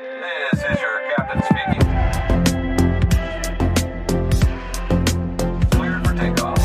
This is your captain speaking. Cleared for takeoff.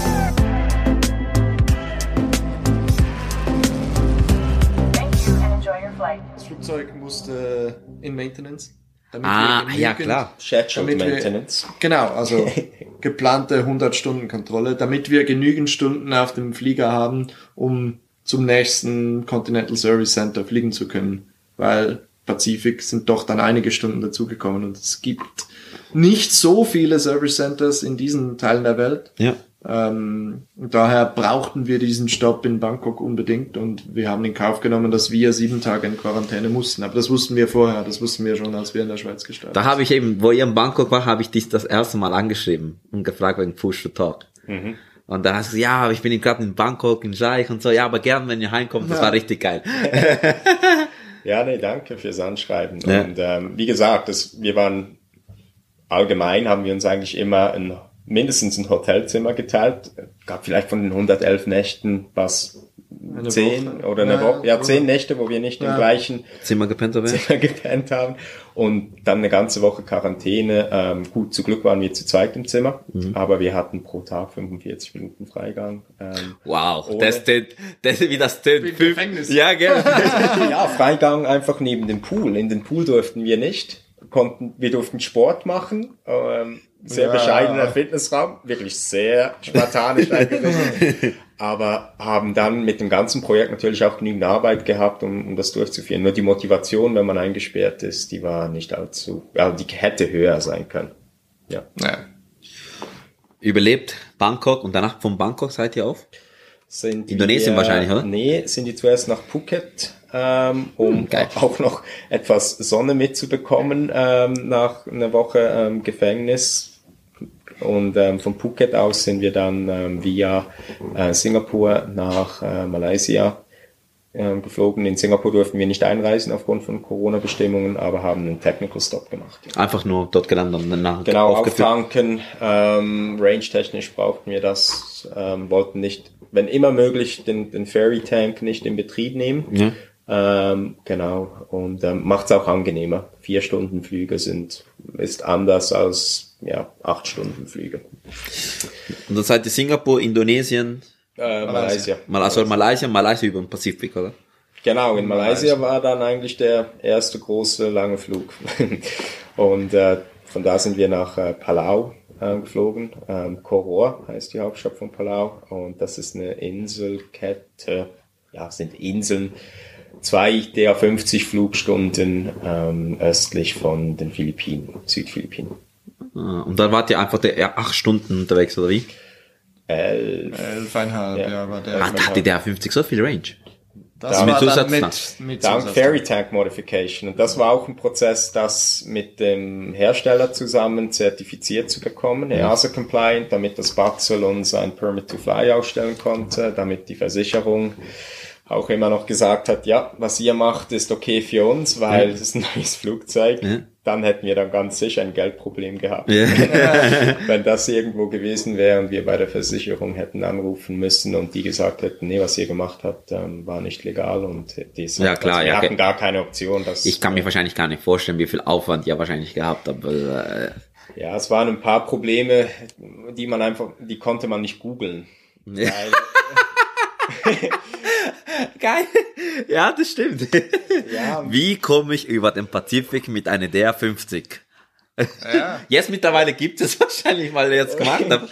Thank you and enjoy your flight. Das Flugzeug musste in Maintenance. damit Ah, wir ja genügend- klar. Scheduled Damit wir- Maintenance. Genau, also geplante 100-Stunden-Kontrolle, damit wir genügend Stunden auf dem Flieger haben, um zum nächsten Continental Service Center fliegen zu können. Weil Pazifik sind doch dann einige Stunden dazugekommen und es gibt nicht so viele Service Centers in diesen Teilen der Welt. Ja. Ähm, daher brauchten wir diesen Stopp in Bangkok unbedingt und wir haben in Kauf genommen, dass wir sieben Tage in Quarantäne mussten. Aber das wussten wir vorher, das wussten wir schon, als wir in der Schweiz gestartet Da habe ich eben, wo ihr in Bangkok war, habe ich dich das erste Mal angeschrieben und gefragt wegen Push to Talk. Und dann hast du gesagt, ja, aber ich bin gerade in Bangkok, in Scheich und so, ja, aber gern, wenn ihr heimkommt, das Ja. war richtig geil. Ja, nee, danke fürs Anschreiben. Ja. Und ähm, wie gesagt, das, wir waren allgemein, haben wir uns eigentlich immer ein, mindestens ein Hotelzimmer geteilt. Gab vielleicht von den 111 Nächten was Eine zehn Woche. oder eine Ja, Woche, ja, zehn Nächte, wo wir nicht im Ja. gleichen Zimmer gepennt oder? Zimmer gepennt haben und dann eine ganze Woche Quarantäne. Ähm, gut, zu Glück waren wir zu zweit im Zimmer, Mhm. aber wir hatten pro Tag 45 Minuten Freigang. Ähm, Wow, das tönt, das wie das tönt. Wie im Fünf- Gefängnis. Ja, gell. ja, Freigang einfach neben dem Pool. In den Pool durften wir nicht. Konnten, wir durften Sport machen. Ähm, sehr Ja. bescheidener Fitnessraum, wirklich sehr spartanisch eingerichtet. Aber haben dann mit dem ganzen Projekt natürlich auch genügend Arbeit gehabt, um, um das durchzuführen. Nur die Motivation, wenn man eingesperrt ist, die war nicht allzu, also die hätte höher sein können. Ja. Ja. Überlebt Bangkok und danach von Bangkok seid ihr auf? Sind Indonesien die, wahrscheinlich, oder? Nee, sind die zuerst nach Phuket, ähm, um Hm, geil. auch noch etwas Sonne mitzubekommen ähm, nach einer Woche ähm, Gefängnis. Und ähm, von Phuket aus sind wir dann ähm, via äh, Singapur nach äh, Malaysia ähm, geflogen. In Singapur durften wir nicht einreisen aufgrund von Corona-Bestimmungen, aber haben einen Technical Stop gemacht. Einfach nur dort gelandet und danach Genau, auftanken. Ähm, range-technisch brauchten wir das, ähm, wollten nicht, wenn immer möglich, den, den Ferry-Tank nicht in Betrieb nehmen. Ja. Ähm, genau, und ähm, macht es auch angenehmer. Vier Stunden Flüge sind, ist anders als ja, acht Stunden Flüge. Und dann seid ihr Singapur, Indonesien, Äh, Malaysia. Mal, also Malaysia, Malaysia über den Pazifik, oder? Genau, in Malaysia war dann eigentlich der erste große lange Flug. und äh, von da sind wir nach äh, Palau äh, geflogen. Ähm, Koror heißt die Hauptstadt von Palau. Und das ist eine Inselkette. Ja, sind Inseln. Zwei der 50 Flugstunden ähm, östlich von den Philippinen, Südphilippinen. Ah, Und dann wart ihr einfach der, ja, acht Stunden unterwegs, oder wie? Elf. Elfeinhalb, Ja. ja, war der. Ah, da hatte der 50 so viel Range. das mit war dann Zusatz- mit, mit Dank Ferry Tank Modification. Und das war auch ein Prozess, das mit dem Hersteller zusammen zertifiziert zu bekommen, EASA compliant, damit das Batzel uns ein Permit to Fly ausstellen konnte, damit die Versicherung auch immer noch gesagt hat, ja, was ihr macht, ist okay für uns, weil es ist ein neues Flugzeug. Ja. Dann hätten wir dann ganz sicher ein Geldproblem gehabt. Ja. Wenn das irgendwo gewesen wäre und wir bei der Versicherung hätten anrufen müssen und die gesagt hätten, nee, was ihr gemacht habt, ähm, war nicht legal und die Ja, klar, also wir ja, hatten okay. gar keine Option. Dass, Ich kann mir wahrscheinlich gar nicht vorstellen, wie viel Aufwand ihr wahrscheinlich gehabt habt. Äh, ja, es waren ein paar Probleme, die man einfach, die konnte man nicht googeln. Ja. Weil, Geil. Ja, das stimmt. ja, Wie komme ich über den Pazifik mit einer DR50? Ja. Jetzt mittlerweile gibt es wahrscheinlich, weil ihr jetzt gemacht habt.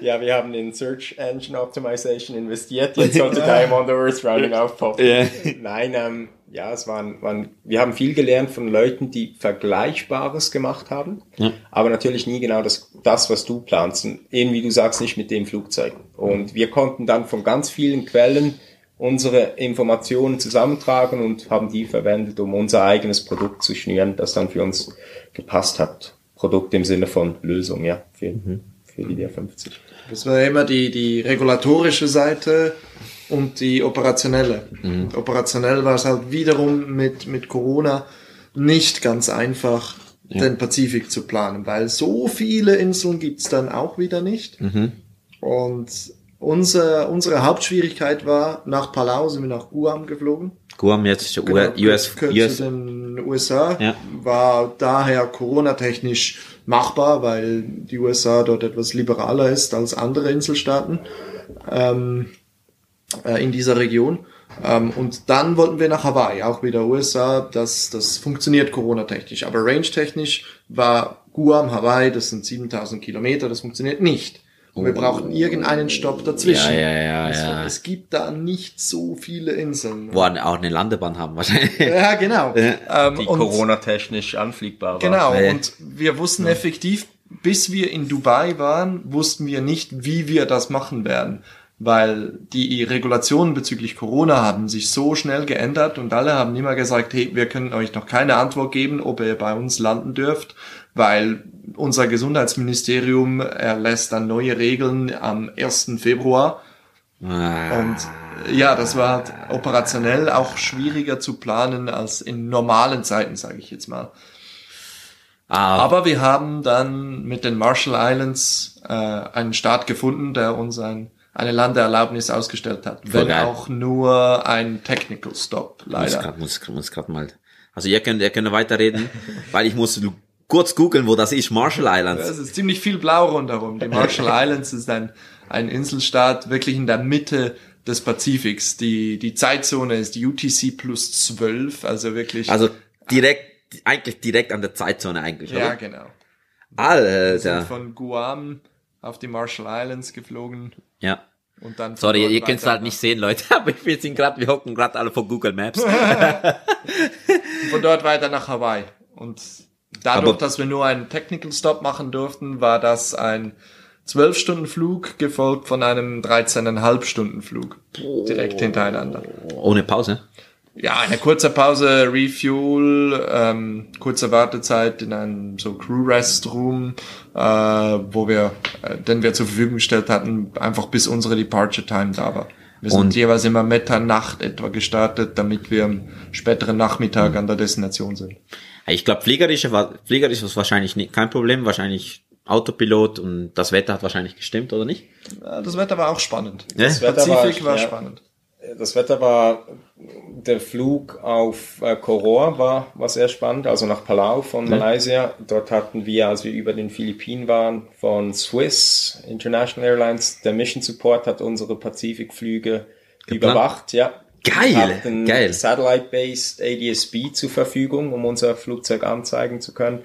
ja, wir haben in Search Engine Optimization investiert. Jetzt sollte Diamond Earth Rounding aufpoppen. Ja. Nein, ähm, ja, es waren, waren, wir haben viel gelernt von Leuten, die Vergleichbares gemacht haben, Ja. aber natürlich nie genau das, das, was du planst. Und eben wie du sagst, nicht mit dem Flugzeug. Und wir konnten dann von ganz vielen Quellen unsere Informationen zusammentragen und haben die verwendet, um unser eigenes Produkt zu schnüren, das dann für uns gepasst hat. Produkt im Sinne von Lösung, ja, für, für die DR50. Das war immer die, die regulatorische Seite und die operationelle. Und operationell war es halt wiederum mit, mit Corona nicht ganz einfach, den Pazifik zu planen, weil so viele Inseln gibt's dann auch wieder nicht. Und unser, unsere Hauptschwierigkeit war, nach Palau sind wir nach Guam geflogen. Guam jetzt ist ja Genau, US, US den USA, Ja. war daher Corona-technisch machbar, weil die USA dort etwas liberaler ist als andere Inselstaaten ähm, äh, in dieser Region. Ähm, und dann wollten wir nach Hawaii, auch wieder USA. Das, das funktioniert Corona-technisch. Aber range-technisch war Guam, Hawaii, das sind 7000 Kilometer, das funktioniert nicht. Und wir brauchten irgendeinen Stopp dazwischen. Ja, ja, ja, es, ja. es gibt da nicht so viele Inseln. Wo auch eine Landebahn haben wahrscheinlich. Ja, genau. Ähm, Die Corona-technisch anfliegbar war. Genau, Nee. und wir wussten effektiv, bis wir in Dubai waren, wussten wir nicht, wie wir das machen werden. Weil die Regulationen bezüglich Corona haben sich so schnell geändert und alle haben immer gesagt, hey, wir können euch noch keine Antwort geben, ob ihr bei uns landen dürft, weil unser Gesundheitsministerium erlässt dann neue Regeln am 1. Februar. Ah, Und ja, das war operationell auch schwieriger zu planen als in normalen Zeiten, sage ich jetzt mal. ah, Aber wir haben dann mit den Marshall Islands äh, einen Staat gefunden, der uns ein, eine Landeerlaubnis ausgestellt hat. Voll wenn geil. auch nur ein Technical Stop, muss leider. grad, muss, muss grad mal. Also ihr könnt, ihr könnt weiterreden, weil ich muss kurz googeln, wo das ist, Marshall Islands. Es ist ziemlich viel blau rundherum. Die Marshall Islands ist ein, ein Inselstaat wirklich in der Mitte des Pazifiks. Die, die Zeitzone ist UTC plus 12, also wirklich. Also direkt, eigentlich direkt an der Zeitzone eigentlich, ja, oder? genau. Wir sind Alter. von Guam auf die Marshall Islands geflogen Ja. und dann. Sorry, ihr könnt es halt nicht sehen, Leute, aber wir sind gerade, wir hocken gerade alle vor Google Maps. von dort weiter nach Hawaii. Und dadurch, Aber- dass wir nur einen Technical Stop machen durften, war das ein 12-Stunden-Flug gefolgt von einem 13,5-Stunden-Flug. Direkt hintereinander. Ohne Pause. Ja, eine kurze Pause, Refuel, ähm, kurze Wartezeit in einem so Crew-Rest-Room, äh, wo wir, äh, den wir zur Verfügung gestellt hatten, einfach bis unsere Departure-Time da war. Wir sind Und- jeweils immer Mitternacht etwa gestartet, damit wir am späteren Nachmittag an der Destination sind. Ich glaube, fliegerisch war, fliegerisch ist wahrscheinlich nicht, kein Problem, wahrscheinlich Autopilot und das Wetter hat wahrscheinlich gestimmt, oder nicht? Ja, Das Wetter war auch spannend. Ja? Das Wetter war- Pazifik war ja. spannend. Das Wetter war, der Flug auf äh, Koror war, war sehr spannend, also nach Palau von Malaysia. Dort hatten wir, als wir über den Philippinen waren, von Swiss International Airlines, der Mission Support hat unsere Pazifikflüge überwacht, ja. Geil, Wir hatten geil. Satellite-based ADS-B zur Verfügung, um unser Flugzeug anzeigen zu können.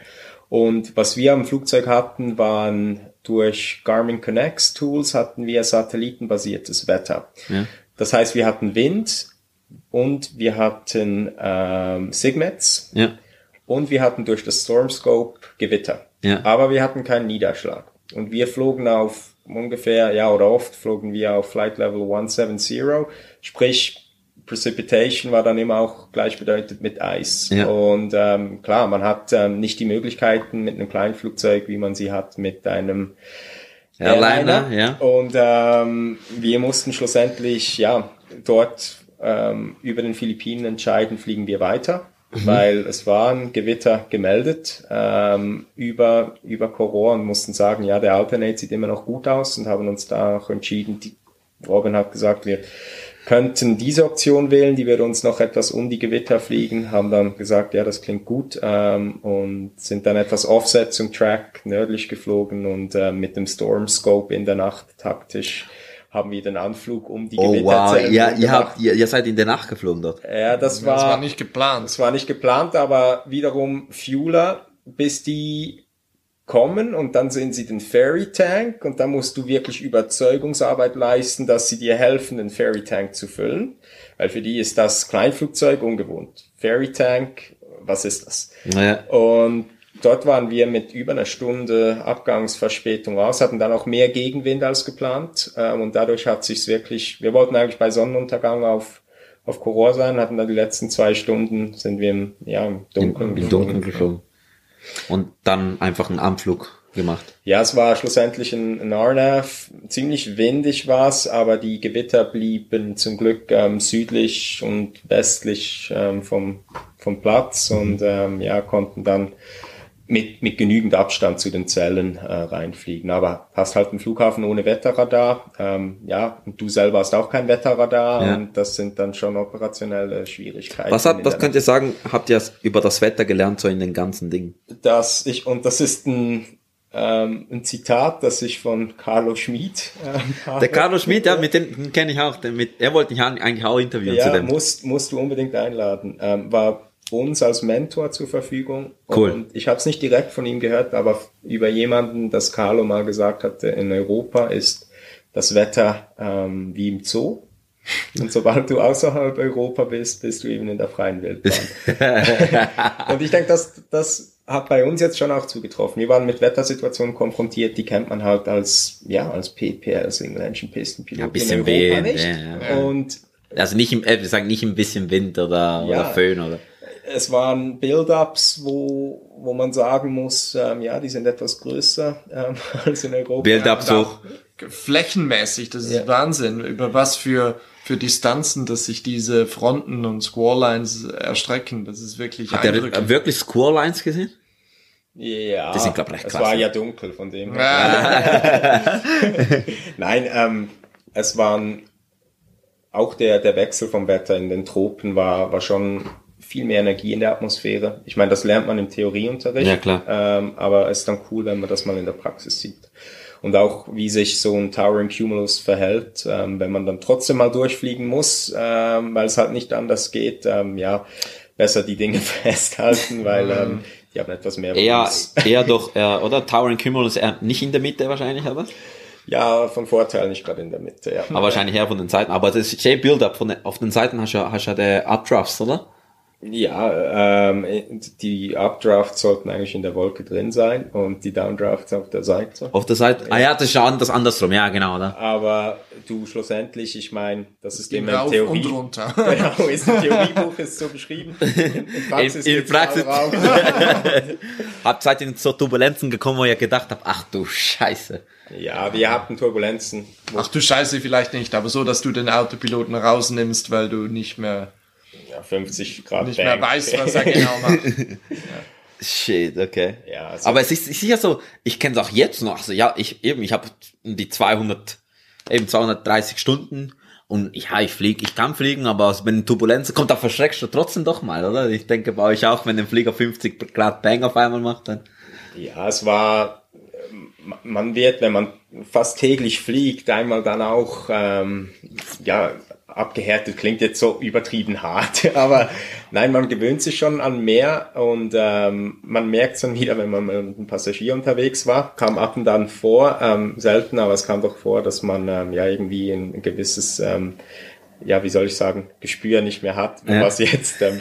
Und was wir am Flugzeug hatten, waren durch Garmin Connects Tools hatten wir satellitenbasiertes Wetter. Ja. Das heißt, wir hatten Wind und wir hatten ähm, Sigmets Ja. und wir hatten durch das Stormscope Gewitter. Ja. Aber wir hatten keinen Niederschlag. Und wir flogen auf ungefähr, ja, oder oft flogen wir auf Flight Level 170, sprich Precipitation war dann immer auch gleichbedeutend mit Eis. Ja. Und ähm, klar, man hat ähm, nicht die Möglichkeiten mit einem kleinen Flugzeug, wie man sie hat mit einem Airliner, ja. und ähm, wir mussten schlussendlich, ja, dort ähm, über den Philippinen entscheiden, fliegen wir weiter, Mhm. weil es war ein Gewitter gemeldet ähm, über, über Koror und mussten sagen, ja, der Alternate sieht immer noch gut aus und haben uns da auch entschieden, die, Robin hat gesagt, wir könnten diese Option wählen, die würde uns noch etwas um die Gewitter fliegen, haben dann gesagt, ja, das klingt gut ähm, und sind dann etwas Offset zum Track nördlich geflogen und äh, mit dem Storm Scope in der Nacht taktisch haben wir den Anflug um die Oh wow, Gewitterzellen ja, ihr habt, ihr, ihr seid in der Nacht geflogen dort. Ja, das war, Das war nicht geplant. das war nicht geplant, aber wiederum Fueler, bis die kommen und dann sehen sie den Ferry Tank und dann musst du wirklich Überzeugungsarbeit leisten, dass sie dir helfen, den Ferry Tank zu füllen, weil für die ist das Kleinflugzeug ungewohnt. Ferry Tank, was ist das? Naja. Und dort waren wir mit über einer Stunde Abgangsverspätung raus, hatten dann auch mehr Gegenwind als geplant ähm, und dadurch hat sich's wirklich, wir wollten eigentlich bei Sonnenuntergang auf auf Koror sein, hatten dann die letzten zwei Stunden, sind wir im, ja, im Dunkeln Im, im. Dunkeln geflogen. Und dann einfach einen Anflug gemacht. Ja, es war schlussendlich ein, ein RNAV. Ziemlich windig war's, aber die Gewitter blieben zum Glück ähm, südlich und westlich ähm, vom, vom Platz und ähm, ja, konnten dann mit, mit genügend Abstand zu den Zellen äh, reinfliegen. Aber hast halt einen Flughafen ohne Wetterradar, ähm, ja, und du selber hast auch kein Wetterradar Ja. und das sind dann schon operationelle Schwierigkeiten. Was, hat, was könnt ihr sagen, habt ihr über das Wetter gelernt, so in den ganzen Dingen? dass ich, und das ist ein, ähm, ein Zitat, das ich von Carlo Schmid habe. Der Carlos Schmidt, ja, mit dem kenne ich auch. Mit, er wollte mich eigentlich auch interviewen zu Ja, dem. musst, musst du unbedingt einladen. Ähm, war uns als Mentor zur Verfügung. Cool. Und ich habe es nicht direkt von ihm gehört, aber über jemanden, das Carlo mal gesagt hatte, in Europa ist das Wetter ähm, wie im Zoo. Und sobald du außerhalb Europa bist, bist du eben in der freien Wildbahn. Und ich denke, das, das hat bei uns jetzt schon auch zugetroffen. Wir waren mit Wettersituationen konfrontiert, die kennt man halt als, ja, als PPR, als Single Engine Pistenpilot. Ja, ein bisschen in Europa Wind, nicht. ja, Und Also nicht im, äh, sagen nicht ein bisschen Wind oder, Ja. oder Föhn oder. Es waren Build-ups, wo, wo man sagen muss, ähm, ja, die sind etwas größer ähm, als in Europa. Build-up so. Flächenmäßig, das ist Ja. Wahnsinn, über was für, für Distanzen, dass sich diese Fronten und Squallines erstrecken. Das ist wirklich Hat er äh, wirklich Squirrelines gesehen? Ja, Die sind, glaub recht es war ja dunkel von dem. her. Nein, ähm, es waren auch der, der Wechsel vom Wetter in den Tropen war, war schon viel mehr Energie in der Atmosphäre. Ich meine, das lernt man im Theorieunterricht. Ja, klar. Ähm, aber es ist dann cool, wenn man das mal in der Praxis sieht. Und auch, wie sich so ein Towering Cumulus verhält, ähm, wenn man dann trotzdem mal durchfliegen muss, ähm, weil es halt nicht anders geht, ähm, ja, besser die Dinge festhalten, weil ähm, die haben etwas mehr Eher, eher doch, äh, oder? Towering Cumulus eher nicht in der Mitte wahrscheinlich, oder? Ja, von Vorteil nicht gerade in der Mitte, ja. Aber wahrscheinlich eher von den Seiten. Aber das ist J-Build-Up. Auf den Seiten hast du, ja- hast du ja der Updrafts, oder? Ja, ähm, die Updrafts sollten eigentlich in der Wolke drin sein und die Downdrafts auf der Seite. Auf der Seite. Ah ja, das ist ja anders andersrum. Ja, genau, oder? Aber du schlussendlich, ich meine, das ist immer Rauf in Theorie. und runter. Genau, ist im Theoriebuch ist so beschrieben. In, Praxis, In- in Praxis. Hab seid ihr in so Turbulenzen gekommen, wo ihr gedacht habt, ach du Scheiße. ja, wir hatten Turbulenzen. Ach du Scheiße, vielleicht nicht, aber so, dass du den Autopiloten rausnimmst, weil du nicht mehr, Ja, 50 Grad nicht mehr weißt, was er genau macht. Shit, okay. Ja, also- Aber es ist, ja so, ich kenne es auch jetzt noch. Also ja, ich eben, ich habe die 200, eben 230 Stunden und ja, ich fliege, ich kann fliegen, aber aus- wenn Turbulenzen kommt, da verschreckst du trotzdem doch mal, oder? Ich denke bei euch auch, wenn der Flieger 50 Grad Bang auf einmal macht, dann. Ja, es war, man wird, wenn man fast täglich fliegt, einmal dann auch, ähm, ja, abgehärtet klingt jetzt so übertrieben hart, aber nein, man gewöhnt sich schon an mehr und ähm, man merkt es dann wieder, wenn man mit einem Passagier unterwegs war, kam ab und dann vor, ähm, selten, aber es kam doch vor, dass man ähm, ja irgendwie ein gewisses, ähm, ja, wie soll ich sagen, Gespür nicht mehr hat, Ja. was jetzt ähm,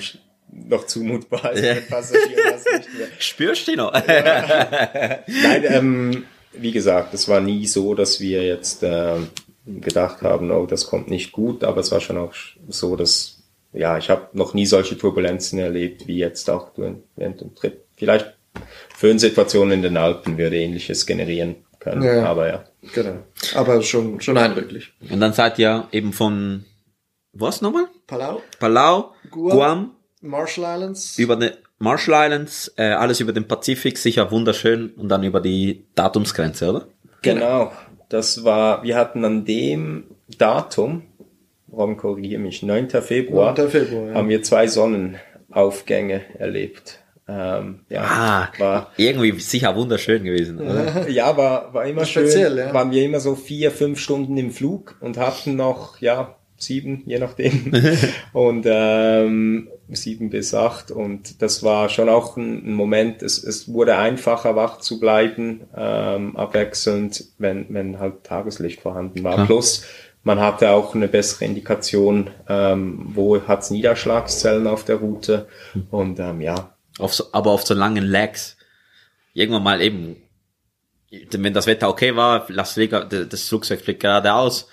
noch zumutbar ist Ja. mit Passagieren. Spürst du noch? Nein, ähm, wie gesagt, es war nie so, dass wir jetzt ähm, gedacht haben, oh, das kommt nicht gut, aber es war schon auch so, dass, ja, ich habe noch nie solche Turbulenzen erlebt, wie jetzt auch während dem Trip. Vielleicht Föhnsituationen in den Alpen würde ähnliches generieren können, Ja. aber ja. Genau. Aber schon, schon eindrücklich. Und dann seid ihr eben von, was nochmal? Palau, Palau, Guam. Guam, Marshall Islands. über die Marshall Islands, äh, alles über den Pazifik, sicher wunderschön und dann über die Datumsgrenze, oder? Genau. Das war, wir hatten an dem Datum, Ron korrigiere mich, 9. Februar, 9. Februar, ja. haben wir zwei Sonnenaufgänge erlebt. Ähm, ja, Ah, war, irgendwie sicher wunderschön gewesen, oder? ja, war, war immer schön. Speziell, ja. Waren wir immer so vier, fünf Stunden im Flug und hatten noch, ja, sieben, je nachdem. und ähm, sieben bis acht. Und das war schon auch ein, Moment, es, es wurde einfacher, wach zu bleiben, ähm, abwechselnd, wenn, wenn halt Tageslicht vorhanden war. Klar. Plus, man hatte auch eine bessere Indikation, ähm, wo hat's Niederschlagszellen auf der Route. Und ähm, ja, Auf so, aber auf so langen Lags. Irgendwann mal eben, wenn das Wetter okay war, Las Vegas, das Flugzeug fliegt geradeaus.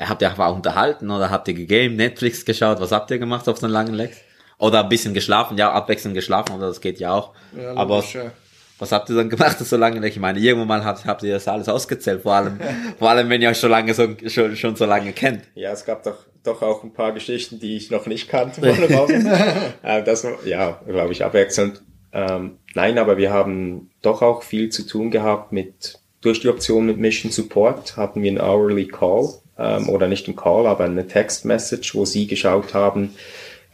Habt ihr auch unterhalten oder habt ihr gegeben, Netflix geschaut? Was habt ihr gemacht auf so langen Lags? Oder ein bisschen geschlafen, ja, abwechselnd geschlafen, oder das geht ja auch. Ja, aber logisch, ja. was habt ihr dann gemacht, so lange? Ich meine, irgendwann mal habt, habt ihr das alles ausgezählt, vor allem, vor allem, wenn ihr euch schon lange so, schon, schon so lange kennt. Ja, es gab doch, doch auch ein paar Geschichten, die ich noch nicht kannte äh, das, ja, glaube ich, abwechselnd. Ähm, nein, aber wir haben doch auch viel zu tun gehabt mit, durch die Option mit Mission Support hatten wir einen Hourly Call, ähm, oder nicht einen Call, aber eine Text Message, wo sie geschaut haben,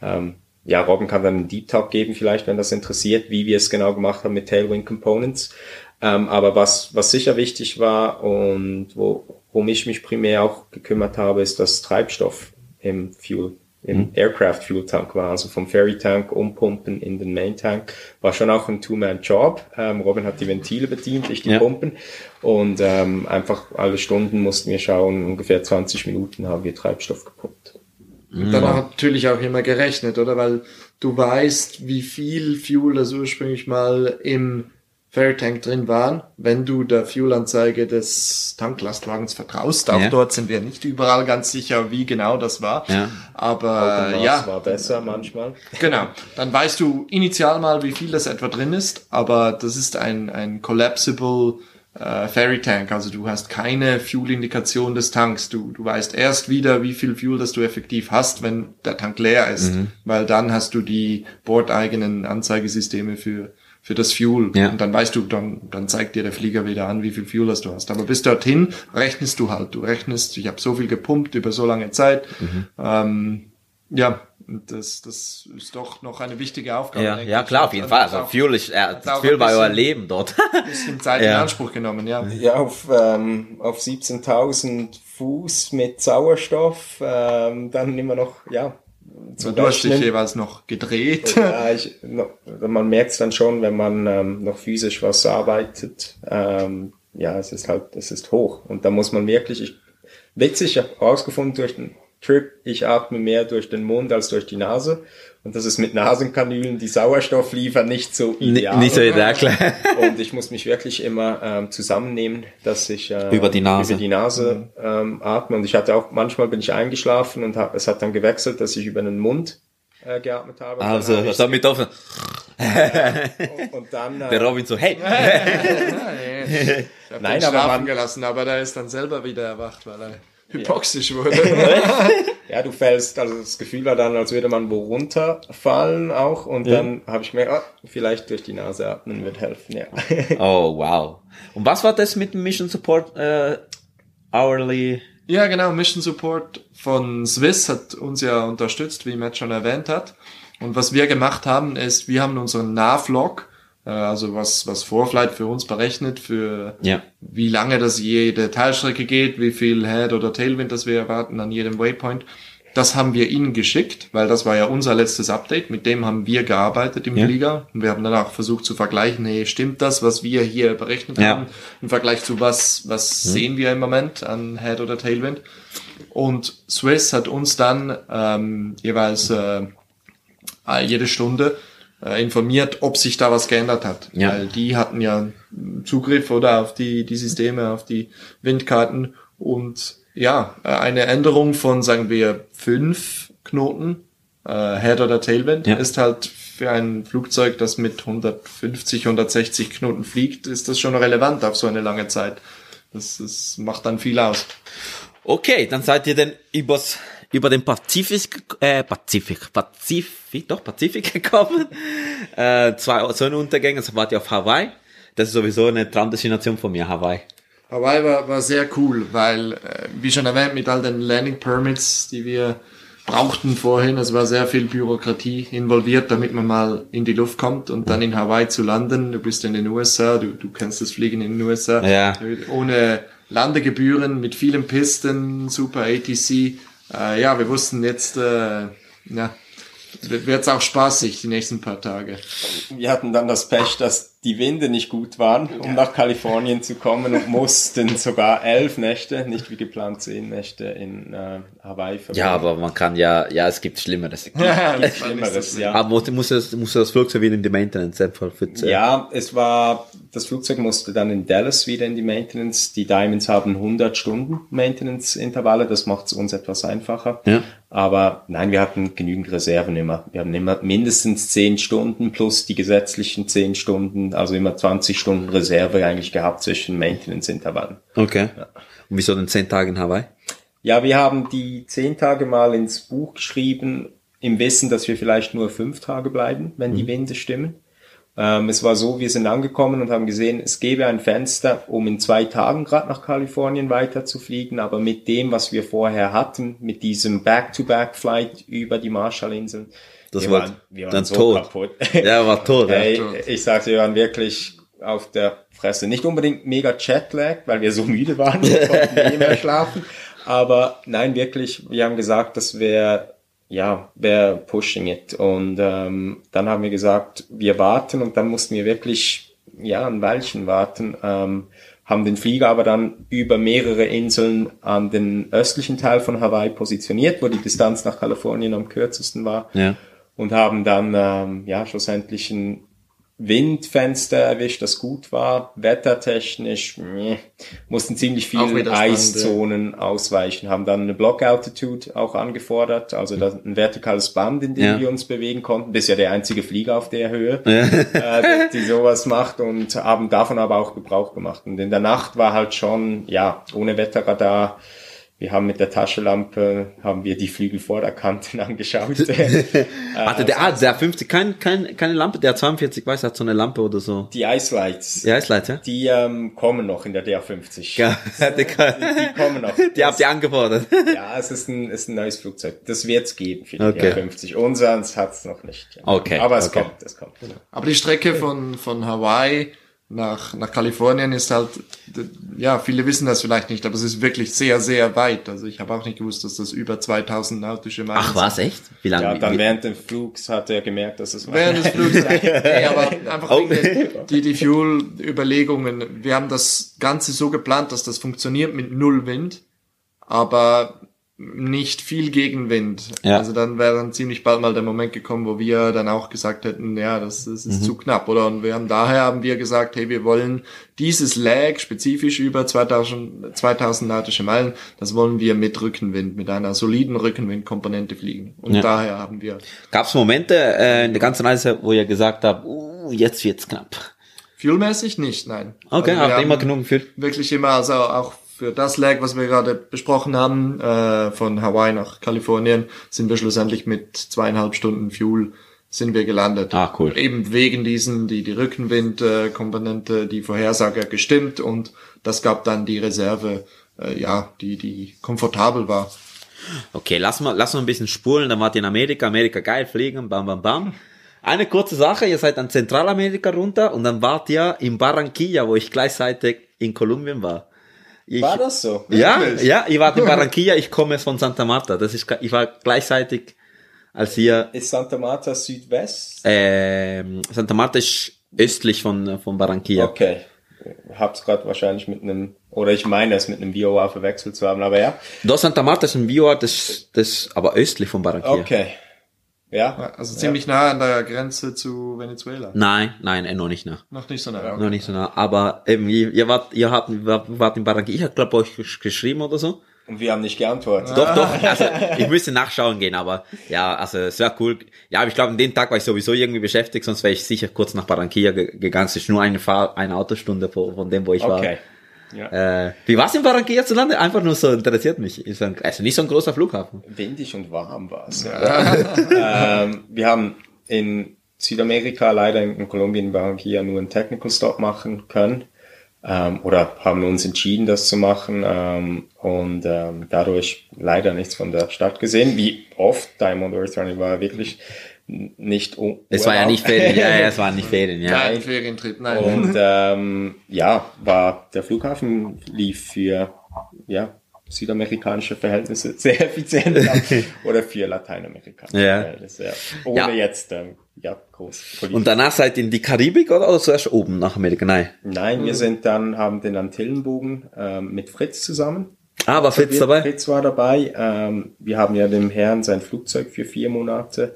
ähm, ja, Robin kann dann einen Deep Talk geben, vielleicht, wenn das interessiert, wie wir es genau gemacht haben mit Tailwind Components. Ähm, aber was, was sicher wichtig war und wo, worum ich mich primär auch gekümmert habe, ist, dass Treibstoff im Fuel, im Aircraft Fuel Tank war, also vom Ferry Tank umpumpen in den Main Tank, war schon auch ein Two-Man-Job. Ähm, Robin hat die Ventile bedient, ich die Ja. Pumpen und ähm, einfach alle Stunden mussten wir schauen, ungefähr 20 Minuten haben wir Treibstoff gepumpt. Und dann natürlich auch immer gerechnet, oder? Weil du weißt, wie viel Fuel das ursprünglich mal im Ferrytank drin waren, wenn du der Fuelanzeige des Tanklastwagens vertraust. Auch Ja. dort sind wir nicht überall ganz sicher, wie genau das war. Ja. Aber Augenmaß Äh, ja, war besser manchmal. Genau. Dann weißt du initial mal, wie viel das etwa drin ist, aber das ist ein, ein collapsible äh, Ferry Tank. Also du hast keine Fuel-Indikation des Tanks. Du, du weißt erst wieder, wie viel Fuel das du effektiv hast, wenn der Tank leer ist. Weil dann hast du die bordeigenen Anzeigesysteme für, für das Fuel. Ja. Und dann weißt du, dann, dann zeigt dir der Flieger wieder an, wie viel Fuel das du hast. Aber bis dorthin rechnest du halt. Du rechnest, ich habe so viel gepumpt über so lange Zeit. Ähm, ja, das, das ist doch noch eine wichtige Aufgabe. Ja, ja ich. klar, auf jeden Fall. Also Fuel ist, äh, Fuel war euer Leben dort. ein bisschen Zeit in Ja. Anspruch genommen, ja. Ja, auf, ähm, auf 17.000 Fuß mit Sauerstoff, ähm, dann immer noch, ja, So, du hast dich jeweils noch gedreht. ja, ich, man merkt es dann schon, wenn man ähm, noch physisch was arbeitet. Ähm, ja, es ist halt, es ist hoch. Und da muss man wirklich, ich, witzig, ich habe herausgefunden durch den Trip, ich atme mehr durch den Mund als durch die Nase. Und das ist mit Nasenkanülen, die Sauerstoff liefern, nicht so ideal. Nicht so ideal, klar. Und ich muss mich wirklich immer ähm, zusammennehmen, dass ich äh, Über die Nase. über die Nase ähm, atme. Und ich hatte auch, manchmal bin ich eingeschlafen und hab, es hat dann gewechselt, dass ich über den Mund äh, geatmet habe. Und Also, hab ich- damit offen. und dann, äh, Der Robin so, hey. Ich habe Nein, ihn aber schlafen man- gelassen, aber der ist dann selber wieder erwacht, weil er hypoxisch wurde. ja, du fällst, also das Gefühl war dann, als würde man wo runterfallen auch. Und dann habe ich gemerkt, ah, vielleicht durch die Nase atmen wird helfen, ja. Oh, wow. Und was war das mit dem Mission Support äh, Hourly? Ja, genau. Mission Support von Swiss hat uns ja unterstützt, wie Matt schon erwähnt hat. Und was wir gemacht haben, ist, wir haben unseren Navlog, also was, was Vorflight für uns berechnet, für Ja. wie lange das jede Teilstrecke geht, wie viel Head- oder Tailwind das wir erwarten an jedem Waypoint. Das haben wir ihnen geschickt, weil das war ja unser letztes Update. Mit dem haben wir gearbeitet im Ja. Flieger. Und wir haben dann auch versucht zu vergleichen, hey, stimmt das, was wir hier berechnet Ja. haben, im Vergleich zu was, was sehen wir im Moment an Head- oder Tailwind. Und Swiss hat uns dann ähm, jeweils äh, äh, jede Stunde äh, informiert, ob sich da was geändert hat. Ja. Weil die hatten ja Zugriff oder auf die, die Systeme, auf die Windkarten und ja, äh, eine Änderung von, sagen wir, fünf Knoten, äh, Head oder Tailwind, Ja. ist halt für ein Flugzeug, das mit 150, 160 Knoten fliegt, ist das schon relevant auf so eine lange Zeit. Das, das macht dann viel aus. Okay, dann seid ihr denn übers, über den Pazifik, äh, Pazifik, Pazifik, doch, Pazifik gekommen. Äh, zwei Sonnenuntergänge, also wart ihr auf Hawaii. Das ist sowieso eine Traumdestination von mir, Hawaii. Hawaii war, war sehr cool, weil, äh, wie schon erwähnt, mit all den Landing Permits, die wir brauchten vorhin, es war sehr viel Bürokratie involviert, damit man mal in die Luft kommt und dann in Hawaii zu landen. Du bist in den USA, du, du kennst das Fliegen in den USA. Ja. Ohne Landegebühren, mit vielen Pisten, super ATC. Äh, ja, wir wussten jetzt, äh, ja, wird's auch spaßig die nächsten paar Tage. Wir hatten dann das Pech, dass die Winde nicht gut waren, um nach Kalifornien zu kommen und mussten sogar elf Nächte, nicht wie geplant zehn Nächte in äh, Hawaii verbringen. Ja, aber man kann ja, ja, es gibt Schlimmeres. Schlimmeres, ja. Aber muss, muss, das, muss das Flugzeug wieder in die Maintenance einfach für Ja, es war, das Flugzeug musste dann in Dallas wieder in die Maintenance. Die Diamonds haben 100 Stunden Maintenance-Intervalle, das macht es uns etwas einfacher. Ja. Aber nein, wir hatten genügend Reserven immer. Wir haben immer mindestens 10 Stunden plus die gesetzlichen 10 Stunden, also immer 20 Stunden Reserve eigentlich gehabt zwischen Maintenance-Intervallen. Okay. Und wieso denn zehn Tage in Hawaii? Ja, wir haben die 10 Tage mal ins Buch geschrieben, im Wissen, dass wir vielleicht nur 5 Tage bleiben, wenn die Winde stimmen. Ähm, es war so, wir sind angekommen und haben gesehen, es gäbe ein Fenster, um in zwei Tagen gerade nach Kalifornien weiter zu fliegen, aber mit dem, was wir vorher hatten, mit diesem Back-to-Back-Flight über die Marshallinseln, Das wir war waren, wir waren dann so tot. kaputt. Ja, war tot, ja. Ey, ich sagte, wir waren wirklich auf der Fresse. Nicht unbedingt mega Jetlag, weil wir so müde waren, wir konnten nie mehr schlafen. Aber nein, wirklich, wir haben gesagt, das wäre, ja, wäre pushing it. Und ähm, dann haben wir gesagt, wir warten und dann mussten wir wirklich, ja, ein Weilchen warten. Ähm, haben den Flieger aber dann über mehrere Inseln an den östlichen Teil von Hawaii positioniert, wo die Distanz nach Kalifornien am kürzesten war Ja. Und haben dann ähm, ja schlussendlich ein Windfenster erwischt, das gut war. Wettertechnisch meh, mussten ziemlich viele wieder spannend, Eiszonen ausweichen, haben dann eine Block Altitude auch angefordert, also ein vertikales Band, in dem Ja. wir uns bewegen konnten. Das ist ja der einzige Flieger auf der Höhe, äh, die, die sowas macht und haben davon aber auch Gebrauch gemacht. Und in der Nacht war halt schon, ja, ohne Wetterradar, wir haben mit der Taschenlampe, haben wir die Flügelvorderkanten angeschaut. Warte, der, ah, der 50, kein, kein, keine Lampe, der 42, weiß, hat so eine Lampe oder so. die Ice Lights, Ja, ist leid, ja? die ähm, kommen noch in der DR50. Ja, die, Die, die kommen noch. die habt ihr angefordert. ja, es ist ein, ist ein neues Flugzeug. Das wird's geben für die Okay. DR50. Unseres hat's noch nicht. Okay, Aber es okay. kommt, es kommt. Aber die Strecke von, von Hawaii nach, nach Kalifornien ist halt, ja, viele wissen das vielleicht nicht, aber es ist wirklich sehr, sehr weit. Also ich habe auch nicht gewusst, dass das über 2000 nautische Meilen Ach, was, echt? Wie lange? Ja, dann wie, während des Flugs hat er gemerkt, dass es war. Während des Flugs. nee, aber einfach Oh. die, die Fuel-Überlegungen. Wir haben das Ganze so geplant, dass das funktioniert mit null Wind, aber nicht viel Gegenwind. Ja. Also dann wäre dann ziemlich bald mal der Moment gekommen, wo wir dann auch gesagt hätten, ja, das, das Mhm. ist zu knapp, oder? Und wir haben daher haben wir gesagt, hey, wir wollen dieses Lag spezifisch über 2000, 2000 nautische Meilen, das wollen wir mit Rückenwind, mit einer soliden Rückenwindkomponente fliegen. Und Ja. daher haben wir Gab's Momente äh, in der ganzen Reise, wo ihr gesagt habt, uh, jetzt wird's knapp? Fuelmäßig nicht, nein. Okay, Also habt ihr immer genug gefühlt? Wirklich immer, also auch für das Lag, was wir gerade besprochen haben, äh, von Hawaii nach Kalifornien, sind wir schlussendlich mit zweieinhalb Stunden Fuel sind wir gelandet. Ah, cool. Eben wegen diesen, die, die Rückenwind-Komponente, die Vorhersage gestimmt und das gab dann die Reserve, äh, ja, die, die komfortabel war. Okay, lass mal, lass mal ein bisschen spulen, dann wart ihr in Amerika, Amerika geil, fliegen, bam, bam, bam. Eine kurze Sache, ihr seid an Zentralamerika runter und dann wart ihr in Barranquilla, wo ich gleichzeitig in Kolumbien war. Ich, War das so? Ja, Wirklich? ja, ihr wart in Barranquilla, ich komme von Santa Marta. Das ist, ich war gleichzeitig, als ihr, Ist Santa Marta Südwest? ähm, Santa Marta ist östlich von, von Barranquilla. Okay. Hab's gerade wahrscheinlich mit einem, oder ich meine es mit einem VOA verwechselt zu haben, aber ja. Da Santa Marta ist ein Bioort, das, das, aber östlich von Barranquilla. Okay. Ja. Also ziemlich nah an der Grenze zu Venezuela. Nein, nein, eh, noch nicht nah. Noch nicht so nah. Noch nicht so nah. Aber eben, ihr, ihr wart, ihr habt, wart, in Barranquilla, ich hab glaube euch gesch- geschrieben oder so. Und wir haben nicht geantwortet. Doch, doch, also ich müsste nachschauen gehen, aber ja, also es wäre cool. Ja, aber ich glaube, an dem Tag war ich sowieso irgendwie beschäftigt, sonst wäre ich sicher kurz nach Barranquilla ge gegangen. Es ist nur eine Fahr eine Autostunde von, von dem, wo ich Okay. war. Äh, wie war's in Barranquilla zu landen? Einfach nur so interessiert mich. Ist ein, also nicht so ein großer Flughafen. Windig und warm war es. ähm, wir haben in Südamerika leider in Kolumbien, in Barranquilla nur einen Technical Stop machen können. Ähm, oder haben uns entschieden, das zu machen ähm, und ähm, dadurch leider nichts von der Stadt gesehen. Wie oft Diamond Earth Running war wirklich nicht un- Es war ja Urlaub. nicht Ferien, ja, ja, es war nicht Ferien, ja. Kein Ferientrip, nein. Und ähm, ja, war der Flughafen lief für ja, südamerikanische Verhältnisse sehr effizient ab oder für lateinamerikanische Ja. Verhältnisse. Ja. Ohne Ja. jetzt ähm, ja, groß politisch. Und danach seid ihr in die Karibik oder, oder zuerst oben nach Amerika? Nein. Nein, wir sind dann, haben den Antillenbogen ähm, mit Fritz zusammen. Ah, war Fritz dabei? Fritz war dabei. Ähm, wir haben ja dem Herrn sein Flugzeug für vier Monate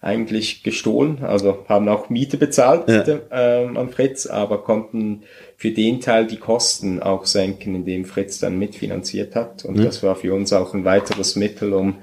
eigentlich gestohlen, also haben auch Miete bezahlt Ja. ähm, an Fritz, aber konnten für den Teil die Kosten auch senken, indem Fritz dann mitfinanziert hat. Und das war für uns auch ein weiteres Mittel, um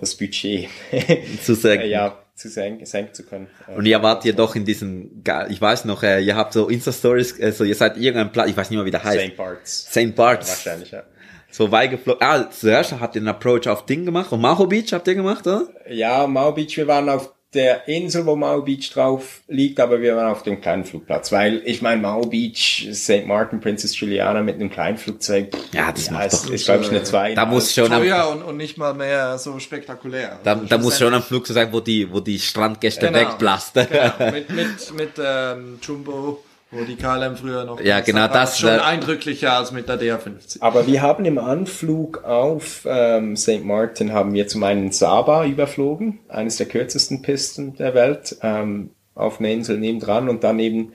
das Budget Zu senken. ja, zu senken, senken zu können. Und ihr wart ihr doch in diesen, ge- ich weiß noch, äh, ihr habt so Insta-Stories, also ihr seid irgendein Platz, ich weiß nicht mehr, wie der heißt. St. Bart's. St. Bart's. Wahrscheinlich, ja. So weit geflogen. Ah, zuerst habt ihr einen Approach auf Ding gemacht und Maho Beach habt ihr gemacht, oder? Ja, Mau Beach, wir waren auf der Insel, wo Mau Beach drauf liegt, aber wir waren auf dem kleinen Flugplatz, weil ich meine Mau Beach, St. Martin, Princess Juliana mit einem kleinen Flugzeug, Ja, das macht ist, doch- ist glaube ich eine zwei. Da muss schon am, Teuer und, und nicht mal mehr so spektakulär. da, Also da muss schon am schlussendlich- Flug so sein, wo die, wo die Strandgäste Genau. wegplasten. Genau, mit, mit, mit ähm, Jumbo, wo die KLM früher noch... Ja, genau, war das, Schon äh, eindrücklicher als mit der DR50. Aber wir haben im Anflug auf ähm, St. Martin haben wir zum einen Saba überflogen, eines der kürzesten Pisten der Welt, ähm, auf einer Insel nebendran und dann eben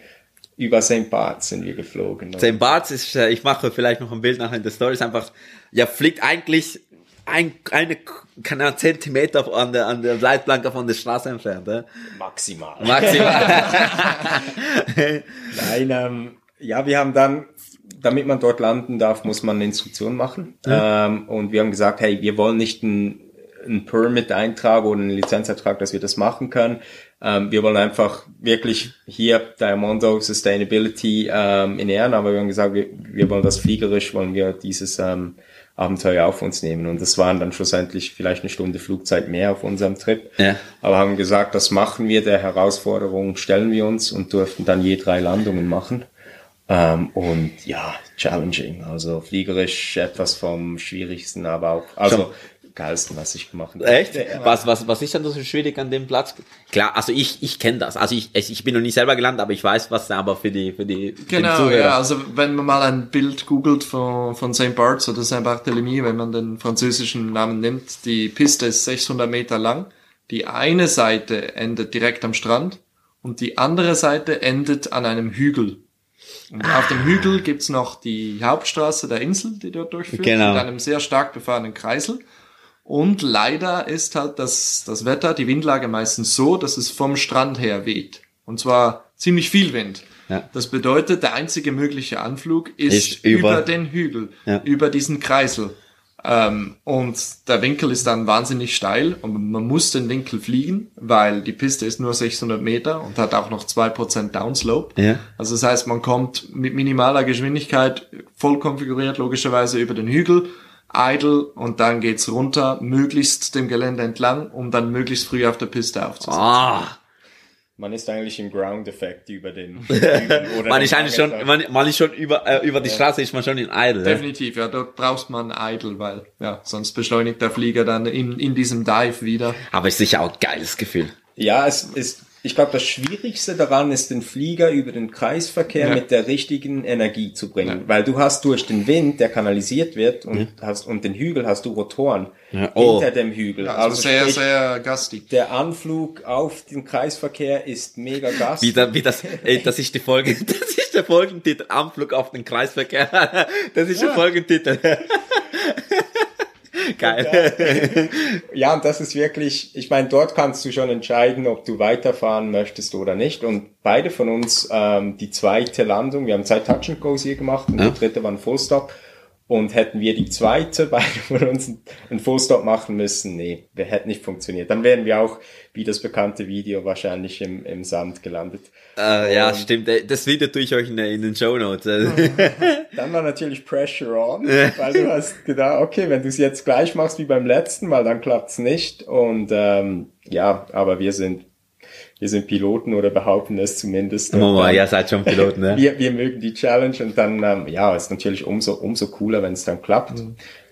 über St. Barts sind wir geflogen. St. Barts ist, äh, ich mache vielleicht noch ein Bild nachher in der Story, ist einfach, ja, fliegt eigentlich ein, eine, keine Ahnung, Zentimeter an der, an der Leitplanke von der Straße entfernt, äh? Maximal. Maximal. Nein, ähm, ja, wir haben dann, damit man dort landen darf, muss man eine Instruktion machen. Ähm, und wir haben gesagt, hey, wir wollen nicht ein, ein Permit-Eintrag oder einen Lizenzeintrag, dass wir das machen können. Ähm, wir wollen einfach wirklich hier Diamondo Sustainability ähm, in Ehren, aber wir haben gesagt, wir, wir wollen das fliegerisch, wollen wir dieses ähm, Abenteuer auf uns nehmen. Und das waren dann schlussendlich vielleicht eine Stunde Flugzeit mehr auf unserem Trip. Ja. Aber haben gesagt, das machen wir, der Herausforderung stellen wir uns und durften dann je drei Landungen machen. Ähm, und ja, challenging. Also fliegerisch etwas vom Schwierigsten, aber auch, also geilsten, was ich gemacht habe. Echt? Ja. Was, was, was ist denn so schwierig an dem Platz? Klar, also ich, ich kenne das. Also ich, ich bin noch nie selber gelandet, aber ich weiß, was aber für die, für die, Genau, ja, also wenn man mal ein Bild googelt von, von St. Barts oder St. Barthélemy, wenn man den französischen Namen nimmt, die Piste ist 600 Meter lang. Die eine Seite endet direkt am Strand und die andere Seite endet an einem Hügel. Und auf dem Hügel gibt's noch die Hauptstraße der Insel, die dort durchführt, Genau. mit einem sehr stark befahrenen Kreisel. Und leider ist halt das, das Wetter, die Windlage meistens so, dass es vom Strand her weht. Und zwar ziemlich viel Wind. Ja. Das bedeutet, der einzige mögliche Anflug ist, Ist über- über, den Hügel, Ja. über diesen Kreisel. Ähm, und der Winkel ist dann wahnsinnig steil und man muss den Winkel fliegen, weil die Piste ist nur 600 Meter und hat auch noch 2% Downslope. Ja. Also das heißt, man kommt mit minimaler Geschwindigkeit voll konfiguriert logischerweise über den Hügel, idle und dann geht's runter, möglichst dem Gelände entlang, um dann möglichst früh auf der Piste aufzusetzen. Ah, Man ist eigentlich im Ground-Effekt über den oder man den ist eigentlich schon, man, man ist schon über, äh, über die Straße ist man schon in Idle. Definitiv, ja, dort brauchst man idle, weil ja, sonst beschleunigt der Flieger dann in, in diesem Dive wieder. Aber ist sicher auch ein geiles Gefühl. Ja, es ist, ich glaube, das Schwierigste daran ist, den Flieger über den Kreisverkehr Ja. mit der richtigen Energie zu bringen. Weil du hast durch den Wind, der kanalisiert wird, und hast, und den Hügel hast du Rotoren Ja, oh. hinter dem Hügel. Also, sehr, sprich, sehr gastig. der Anflug auf den Kreisverkehr ist mega gas. Wie, da, wie das, ey, das ist die Folge, das ist der Folgentitel, Anflug auf den Kreisverkehr. Das ist der Folgentitel. Geil. Ja, und das ist wirklich, ich meine, dort kannst du schon entscheiden, ob du weiterfahren möchtest oder nicht. Und beide von uns, ähm, die zweite Landung, wir haben zwei Touch and Goes hier gemacht und Ja. die dritte war ein Fullstop. Und hätten wir die zweite, beide von uns einen Fullstop machen müssen, nee, wir hätten nicht funktioniert. Dann wären wir auch, wie das bekannte Video, wahrscheinlich im, im Sand gelandet. Äh, ja, stimmt. Äh, Das Video tue ich euch in, in den Show Notes. Dann war natürlich Pressure on, weil du hast gedacht, okay, wenn du es jetzt gleich machst wie beim letzten Mal, dann klappt's nicht. Und ähm, ja, aber wir sind wir sind Piloten oder behaupten es zumindest. Und Mama, dann- ihr seid schon Pilot, ne? wir, wir mögen die Challenge und dann, ähm, ja, ist natürlich umso, umso cooler, wenn es dann klappt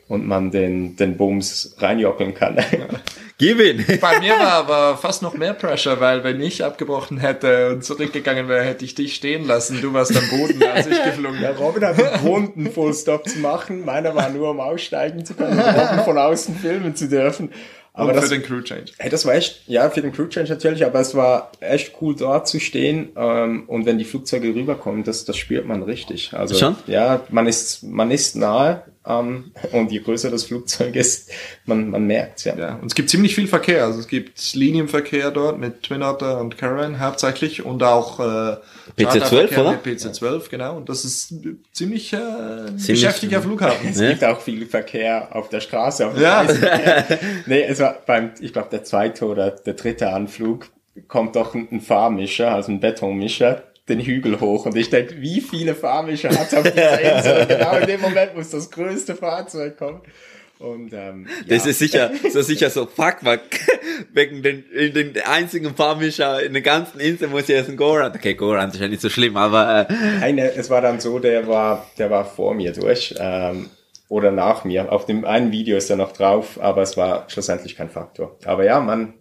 und man den, den Bums reinjockeln kann. Gib ihn! Bei mir war aber fast noch mehr Pressure, weil wenn ich abgebrochen hätte und zurückgegangen wäre, hätte ich dich stehen lassen. Du warst am Boden, als ich geflogen bin. Robin hat einen Fullstop zu machen. Meiner war nur, um aussteigen zu können, um Robin von außen filmen zu dürfen. Aber Aber das, für den Crew Change. Hey, das war echt, ja, für den Crew Change natürlich, aber es war echt cool dort zu stehen. Ähm, und wenn die Flugzeuge rüberkommen, das, das spürt man richtig. Also Schon? ja, man ist, man ist nahe. Ähm, und je größer das Flugzeug ist, man, man merkt ja. Ja, und es gibt ziemlich viel Verkehr. Also es gibt Linienverkehr dort mit Twin Otter und Caravan hauptsächlich und auch äh, PC-12, Charterverkehr oder? mit PC-12, genau. Und das ist ziemlich, äh, Ziemlich- beschäftiger Flughafen. Es Ja. gibt auch viel Verkehr auf der Straße. Auf Ja. Nee, es war beim, ich glaube, der zweite oder der dritte Anflug kommt doch ein, ein Fahrmischer, also ein Betonmischer, den Hügel hoch. Und ich denke, wie viele Fahrmischer hat auf dieser Insel? Genau in dem Moment muss das größte Fahrzeug kommen. Und ähm, Das ja. ist sicher, so sicher so, fuck, man, wegen den, den einzigen Farmischer in der ganzen Insel muss ich jetzt ein Goran. Okay, Goran ist ja nicht so schlimm, aber, äh, Eine, es war dann so, der war, der war vor mir durch ähm, oder nach mir. Auf dem einen Video ist er noch drauf, aber es war schlussendlich kein Faktor. Aber ja, man,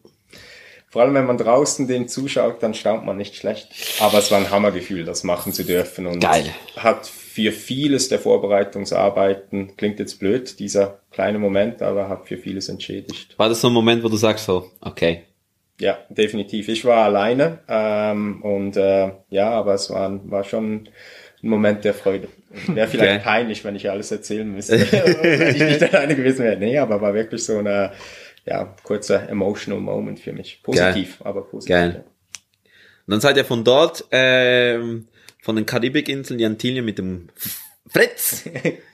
vor allem wenn man draußen dem zuschaut, dann staunt man nicht schlecht. Aber es war ein Hammergefühl, das machen zu dürfen und Geil. hat für vieles der Vorbereitungsarbeiten, klingt jetzt blöd, dieser kleine Moment, aber hat für vieles entschädigt. war das so ein Moment, wo du sagst so, okay, Ja, definitiv. Ich war alleine ähm, und äh, ja, aber es war, war schon ein Moment der Freude. Wäre vielleicht Okay. peinlich, wenn ich alles erzählen müsste, wenn ich nicht alleine gewesen wäre. Nee, aber war wirklich so eine ja, kurzer emotional Moment für mich. Positiv, aber positiv. Geil. Und dann seid ihr von dort, ähm, von den Karibikinseln, die Antillen mit dem Fritz,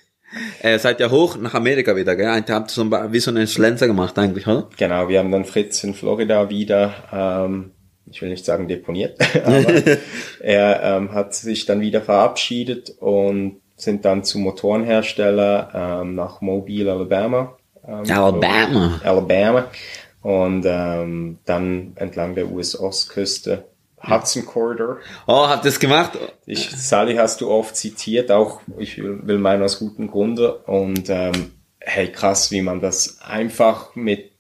äh, seid ihr hoch nach Amerika wieder, gell? Ihr habt so ein, wie so einen Schlenzer gemacht eigentlich, oder? Genau, wir haben dann Fritz in Florida wieder, ähm, ich will nicht sagen deponiert, aber er ähm, hat sich dann wieder verabschiedet und sind dann zum Motorenhersteller ähm, nach Mobile, Alabama. Ähm, Alabama. Alabama. Und ähm, dann entlang der US-Ostküste. Hudson Corridor. Oh, habt ihr das gemacht? Ich, Sally hast du oft zitiert, auch ich will will meinen aus gutem Grunde. Und ähm, hey, krass, wie man das einfach mit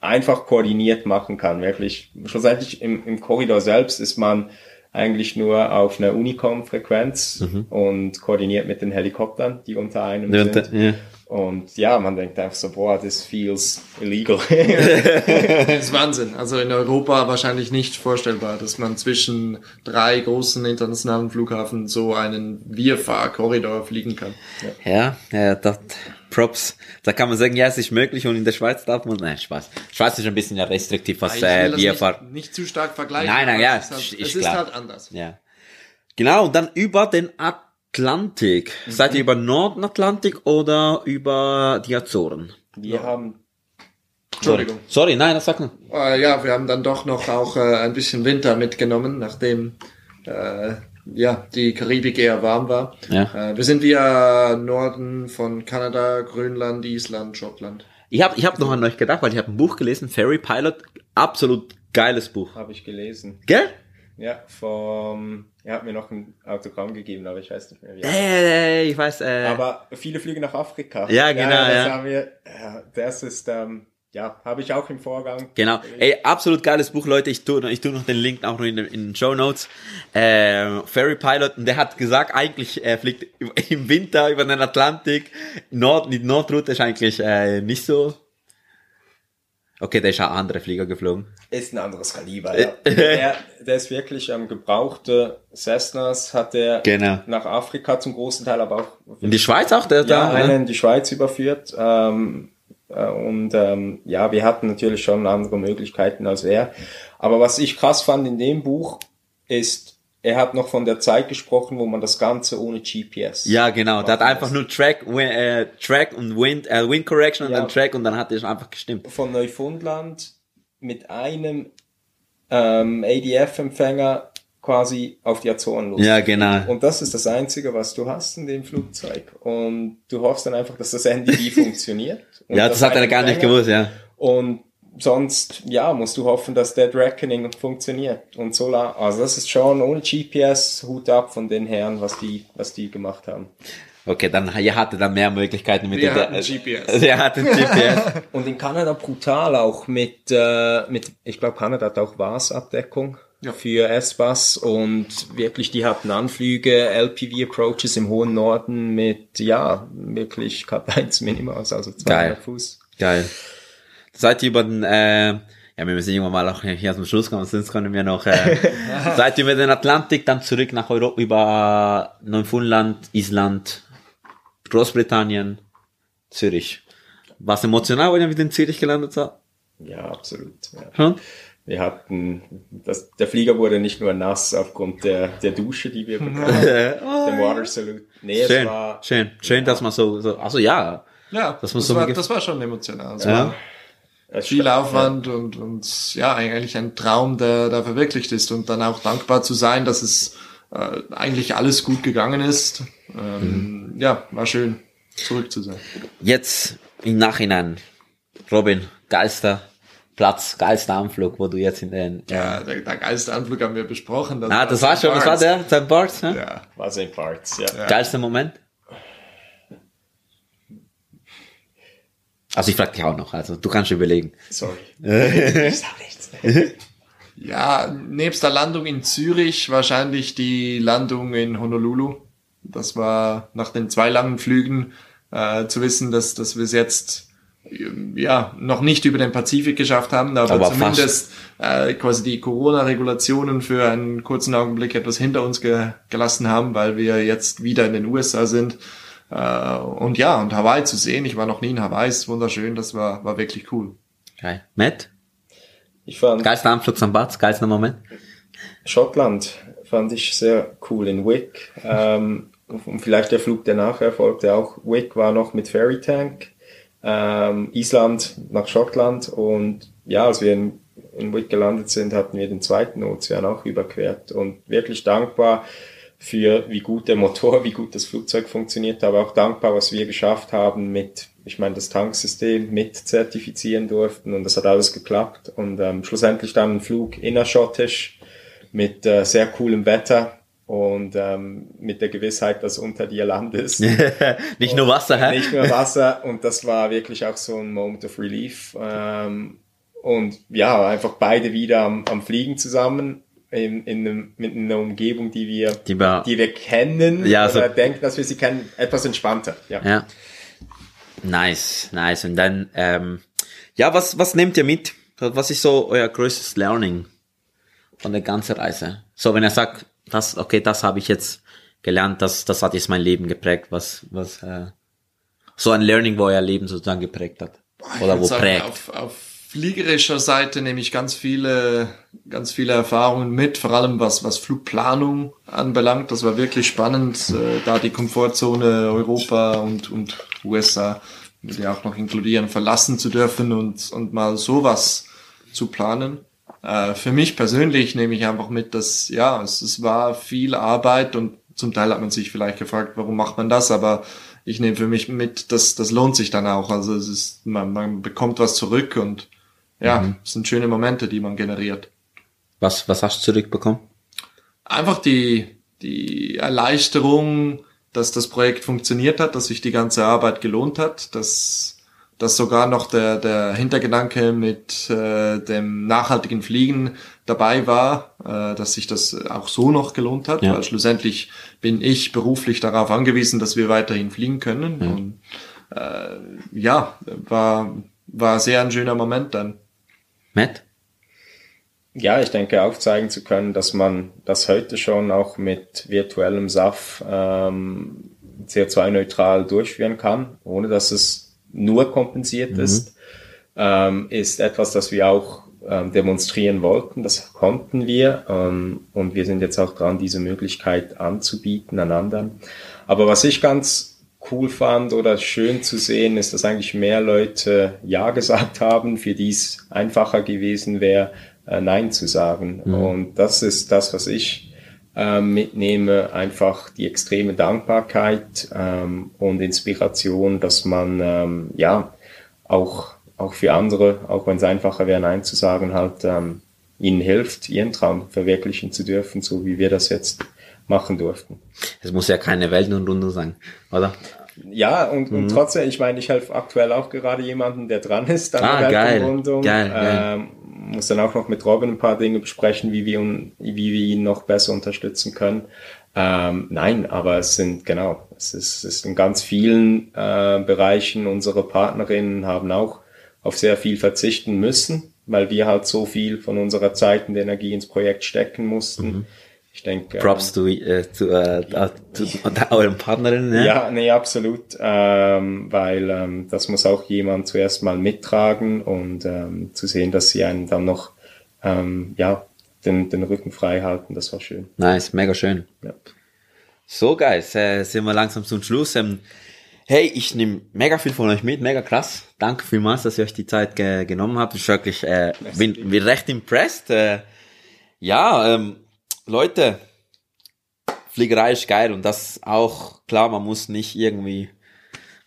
einfach koordiniert machen kann. Wirklich, schlussendlich im, im Korridor selbst ist man eigentlich nur auf einer Unicom-Frequenz und koordiniert mit den Helikoptern, die unter einem Ja, sind. ja. Und ja, man denkt einfach so, boah, this feels illegal. Das ist Wahnsinn. Also in Europa wahrscheinlich nicht vorstellbar, dass man zwischen drei großen internationalen Flughafen so einen Wirfahrkorridor fliegen kann. Ja, ja, das, Props. Da kann man sagen, ja, es ist möglich und in der Schweiz darf man, nein, Spaß. Schweiz ist ein bisschen ja restriktiv, was Ich will äh, das wir nicht, fahren. nicht zu stark vergleichen. Nein, nein, ja, es ist, halt, ist- es ist halt anders. Ja. Genau, und dann über den Atlantik. Seid ihr über Nordatlantik oder über die Azoren? Wir haben Entschuldigung. Sorry, nein, das sagt man. Äh, ja, wir haben dann doch noch auch äh, ein bisschen Winter mitgenommen, nachdem äh, ja die Karibik eher warm war. Ja. Äh, wir sind via Norden von Kanada, Grönland, Island, Schottland. Ich habe ich hab noch an euch gedacht, weil ich habe ein Buch gelesen, Ferry Pilot, absolut geiles Buch. habe ich gelesen. Gell? Ja, vom, er hat mir noch ein Autogramm gegeben, aber ich weiß nicht mehr wie. Äh, ich weiß, äh, Aber viele Flüge nach Afrika. Ja, genau, das ja. haben wir, ja, das ist, ähm, ja, habe ich auch im Vorgang. Genau. Ey, absolut geiles Buch, Leute. Ich tue, ich tu noch den Link auch noch in den, in den Show Notes. Äh, Ferry Pilot, und der hat gesagt, eigentlich er fliegt im Winter über den Atlantik. Nord, die Nordroute ist eigentlich äh, nicht so. Okay, der ist auch andere Flieger geflogen. Ist ein anderes Kaliber, ja. der, der ist wirklich ähm, gebrauchte Cessnas, hat er Genau. nach Afrika zum großen Teil, aber auch In die Schweiz auch, der ja, da. einen Ne? in die Schweiz überführt. Ähm, äh, und ähm, ja, wir hatten natürlich schon andere Möglichkeiten als er. Aber was ich krass fand in dem Buch ist, er hat noch von der Zeit gesprochen, wo man das Ganze ohne GPS. Ja, genau. Der hat einfach nur Track, äh, Track und Wind, äh, Wind Correction und Ja. dann Track und dann hat er einfach gestimmt. Von Neufundland mit einem ähm, ADF-Empfänger quasi auf die Azoren los. Ja, genau. Und das ist das Einzige, was du hast in dem Flugzeug. Und du hoffst dann einfach, dass das NDV funktioniert. Und Ja, das hat er gar nicht gewusst, ja. Und sonst, ja, musst du hoffen, dass Dead Reckoning funktioniert. Und so, also das ist schon ohne GPS, Hut ab von den Herren, was die, was die gemacht haben. Okay, dann ihr hatte dann mehr Möglichkeiten mit Wir der hatten GPS. Der hatte GPS. Und in Kanada brutal auch mit, äh, mit ich glaube, Kanada hat auch VAS-Abdeckung Ja. für S-Bus und wirklich, die hatten Anflüge, LPV-Approaches im hohen Norden mit, ja, wirklich Cut 1 Minimas, also 200 Geil. Fuß. Geil. Seid ihr über den, äh, ja, wir müssen irgendwann mal auch hier zum Schluss kommen, sonst können wir noch, äh, seid ihr über den Atlantik, dann zurück nach Europa, über Neufundland, Island, Großbritannien, Zürich. Was emotional, wenn ihr wieder in Zürich gelandet seid? Ja, absolut. Ja. Schon? Wir hatten, das, der Flieger wurde nicht nur nass aufgrund der, der Dusche, die wir bekamen, dem Water Salute. Nee, Schön, es war, schön, schön, dass man so, so, also ja, Ja, Das das, so war, das war schon emotional. Es Ja. viel Aufwand und, und ja, eigentlich ein Traum, der, der verwirklicht ist und dann auch dankbar zu sein, dass es äh, eigentlich alles gut gegangen ist. Ähm, Ja, war schön, zurück zu sein. Jetzt im Nachhinein, Robin, geilster Platz, geilster Anflug, wo du jetzt in den, Ja, der, der geilste Anflug haben wir besprochen. ah, das war schon, was war der? St. Bart's, ja? Ja. War St. Bart's, ja. Geilster Moment? Also ich frag dich auch noch, also du kannst überlegen. Sorry. ich sag nichts. Ja, nebst der Landung in Zürich wahrscheinlich die Landung in Honolulu. Das war nach den zwei langen Flügen äh, zu wissen, dass, dass wir es jetzt ja noch nicht über den Pazifik geschafft haben, aber, Aber zumindest äh, quasi die Corona-Regulationen für einen kurzen Augenblick etwas hinter uns ge gelassen haben, weil wir jetzt wieder in den USA sind. Äh, und ja, und Hawaii zu sehen, ich war noch nie in Hawaii, ist wunderschön, das war, war wirklich cool. Geil. Matt? Ich fand Geilster Anflug St. Bart's, geilster Moment? Schottland fand ich sehr cool in Wick. Ähm, und vielleicht der Flug, der nachher erfolgte, auch Wick war noch mit Ferry Tank. Ähm, Island nach Schottland und ja, als wir in, in Wick gelandet sind, hatten wir den zweiten Ozean auch überquert und wirklich dankbar für wie gut der Motor, wie gut das Flugzeug funktioniert, aber auch dankbar, was wir geschafft haben mit, ich meine, das Tanksystem mit zertifizieren durften und das hat alles geklappt und ähm, schlussendlich dann ein Flug innerschottisch mit äh, sehr coolem Wetter und ähm, mit der Gewissheit, dass unter dir Land ist. Nicht nur Wasser, hä? Nicht nur Wasser und das war wirklich auch so ein Moment of Relief. Ähm, und ja, einfach beide wieder am, am Fliegen zusammen in, in einem, mit einer Umgebung, die wir, Die wir- die wir kennen Ja, oder so- denken, dass wir sie kennen, etwas entspannter. Ja. Ja. Nice, nice. Und dann, ähm, ja, was, was nehmt ihr mit? Was ist so euer größtes Learning von der ganzen Reise? So, wenn er sagt, das, okay, das habe ich jetzt gelernt, das, das hat jetzt mein Leben geprägt, was, was, äh, so ein Learning, wo euer Leben sozusagen geprägt hat. Ich Oder wo sagen, prägt. Auf, auf fliegerischer Seite nehme ich ganz viele, ganz viele Erfahrungen mit, vor allem was, was Flugplanung anbelangt. Das war wirklich spannend, äh, da die Komfortzone Europa und, und USA, würde ja auch noch inkludieren, verlassen zu dürfen und, und mal sowas zu planen. Äh, für mich persönlich nehme ich einfach mit, dass, ja, es, es war viel Arbeit und zum Teil hat man sich vielleicht gefragt, warum macht man das, aber ich nehme für mich mit, dass das lohnt sich dann auch. Also es ist, man, man bekommt was zurück und ja, es sind schöne Momente, die man generiert. Was, was hast du zurückbekommen? Einfach die, die Erleichterung, dass das Projekt funktioniert hat, dass sich die ganze Arbeit gelohnt hat, dass, dass sogar noch der, der Hintergedanke mit äh, dem nachhaltigen Fliegen dabei war, äh, dass sich das auch so noch gelohnt hat, Ja. weil schlussendlich bin ich beruflich darauf angewiesen, dass wir weiterhin fliegen können. Und äh, ja, war, war sehr ein schöner Moment dann. Matt? Ja, ich denke aufzeigen zu können, dass man das heute schon auch mit virtuellem SAF ähm, CO2-neutral durchführen kann, ohne dass es nur kompensiert ist, ähm, ist etwas, das wir auch ähm, demonstrieren wollten. Das konnten wir ähm, und wir sind jetzt auch dran, diese Möglichkeit anzubieten an anderen. Aber was ich ganz cool fand oder schön zu sehen, ist, dass eigentlich mehr Leute Ja gesagt haben, für die es einfacher gewesen wäre, äh, Nein zu sagen. Und das ist das, was ich ähm, mitnehme, einfach die extreme Dankbarkeit ähm, und Inspiration, dass man ähm, ja auch, auch für andere, auch wenn es einfacher wäre, Nein zu sagen, halt ähm, ihnen hilft, ihren Traum verwirklichen zu dürfen, so wie wir das jetzt machen durften. Es muss ja keine Weltenrunde sein, oder? Ja, und, und trotzdem, ich meine, ich helfe aktuell auch gerade jemanden, der dran ist an Ah, der. Weltumrundung. Geil, geil. Ähm, muss dann auch noch mit Robin ein paar Dinge besprechen, wie wir, wie wir ihn noch besser unterstützen können. Ähm, nein, aber es sind, genau, es ist, es ist in ganz vielen äh, Bereichen, unsere Partnerinnen haben auch auf sehr viel verzichten müssen, weil wir halt so viel von unserer Zeit und Energie ins Projekt stecken mussten. Ich denke, ähm, Props zu, äh, zu, äh, zu euren Partnerinnen, ne? ja, nee, absolut, ähm, weil ähm, das muss auch jemand zuerst mal mittragen und ähm, zu sehen, dass sie einen dann noch ähm, ja den, den Rücken frei halten, das war schön. Nice, mega schön. Ja. So, Guys, äh, sind wir langsam zum Schluss. Ähm, hey, ich nehme mega viel von euch mit, mega krass. Danke vielmals, dass ihr euch die Zeit ge genommen habt. Ich wirklich, äh, bin, bin recht impressed. Äh, ja, ähm, Leute, Fliegerei ist geil und das auch, klar, man muss nicht irgendwie,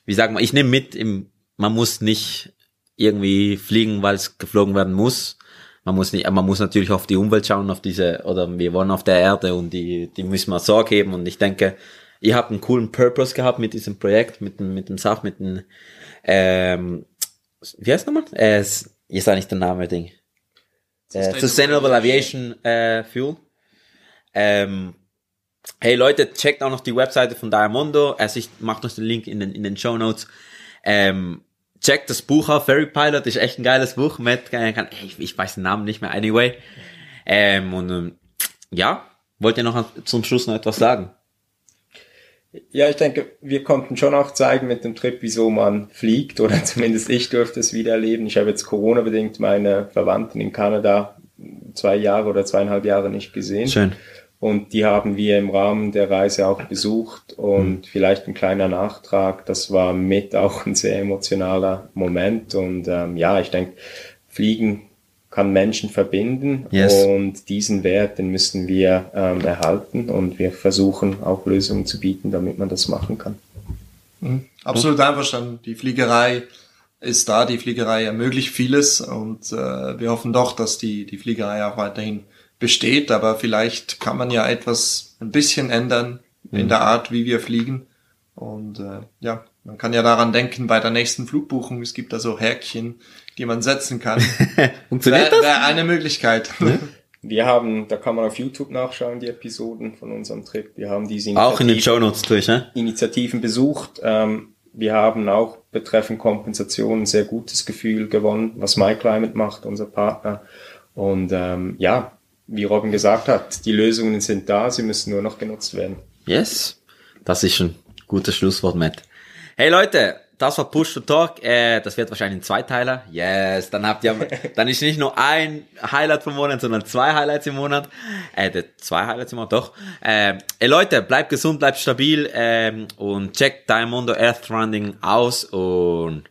wie sagen wir, ich nehme mit im man muss nicht irgendwie fliegen, weil es geflogen werden muss. Man muss nicht, man muss natürlich auf die Umwelt schauen, auf diese, oder wir wollen auf der Erde und die, die müssen wir Sorge geben. Und ich denke, ihr habt einen coolen Purpose gehabt mit diesem Projekt, mit dem, mit dem Sach, mit dem, ähm, wie heißt nochmal? Äh, ist eigentlich der Name Ding. Äh, Sustainable Aviation äh, Fuel. Ähm, hey Leute, checkt auch noch die Webseite von Diamondo. Also ich mache noch den Link in den, in den Show Notes. Ähm, checkt das Buch auf, Ferry Pilot, ist echt ein geiles Buch. Matt ich, ich weiß den Namen nicht mehr, anyway. Ähm, und ähm, ja, wollt ihr noch zum Schluss noch etwas sagen? Ja, ich denke, wir konnten schon auch zeigen mit dem Trip, wieso man fliegt, oder zumindest ich durfte es wieder erleben. Ich habe jetzt Corona-bedingt meine Verwandten in Kanada zwei Jahre oder zweieinhalb Jahre nicht gesehen. Schön. Und die haben wir im Rahmen der Reise auch besucht. Und vielleicht ein kleiner Nachtrag, das war mit auch ein sehr emotionaler Moment. Und ähm, ja, ich denke, Fliegen kann Menschen verbinden Yes. und diesen Wert, den müssen wir ähm, erhalten und wir versuchen auch Lösungen zu bieten, damit man das machen kann. Absolut einverstanden. Die Fliegerei ist da, die Fliegerei ermöglicht vieles und äh, wir hoffen doch, dass die, die Fliegerei auch weiterhin besteht, aber vielleicht kann man ja etwas ein bisschen ändern in der Art, wie wir fliegen. Und äh, ja, man kann ja daran denken bei der nächsten Flugbuchung, es gibt da so Häkchen, die man setzen kann. Funktioniert Wäre das? wär eine Möglichkeit. Wir haben, da kann man auf YouTube nachschauen, die Episoden von unserem Trip. Wir haben diese Auch in den Initiative- Show Notes durch, ne? Initiativen besucht. Ähm, wir haben auch betreffend Kompensation ein sehr gutes Gefühl gewonnen, was MyClimate macht, unser Partner. Und ähm, ja, wie Robin gesagt hat, die Lösungen sind da, sie müssen nur noch genutzt werden. Yes. Das ist ein gutes Schlusswort, Matt. Hey Leute, das war Push to Talk. Äh, das wird wahrscheinlich ein Zweiteiler. Yes. Dann habt ihr, dann ist nicht nur ein Highlight pro Monat, sondern zwei Highlights im Monat. Äh, zwei Highlights im Monat, doch. Äh, ey Leute, bleibt gesund, bleibt stabil ähm, und checkt Diamondo Earth Running aus und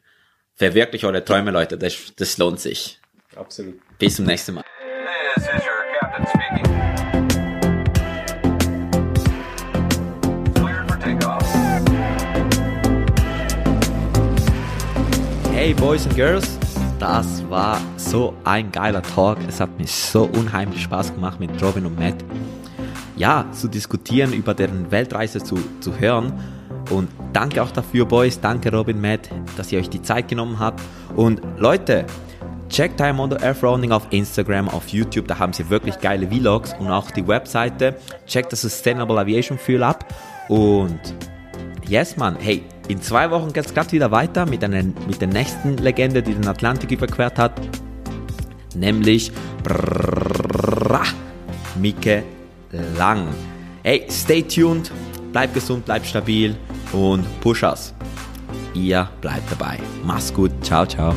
verwirklicht eure Träume, Leute. Das, das lohnt sich. Absolut. Bis zum nächsten Mal. Hey Boys and Girls, das war so ein geiler Talk. Es hat mir so unheimlich Spaß gemacht mit Robin und Matt. Ja, zu diskutieren, über deren Weltreise zu, zu hören. Und danke auch dafür, Boys. Danke, Robin, Matt, dass ihr euch die Zeit genommen habt. Und Leute, checkt Diamondo Earth Rounding auf Instagram, auf YouTube. Da haben sie wirklich geile Vlogs und auch die Webseite. Checkt das Sustainable Aviation Fuel ab. Und Yes, Mann. Hey, in zwei Wochen geht's grad wieder weiter mit, einer, mit der nächsten Legende, die den Atlantik überquert hat. Nämlich Brrrra, Mike Lang. Hey, stay tuned, bleibt gesund, bleibt stabil und push us. Ihr bleibt dabei. Mach's gut. Ciao, ciao.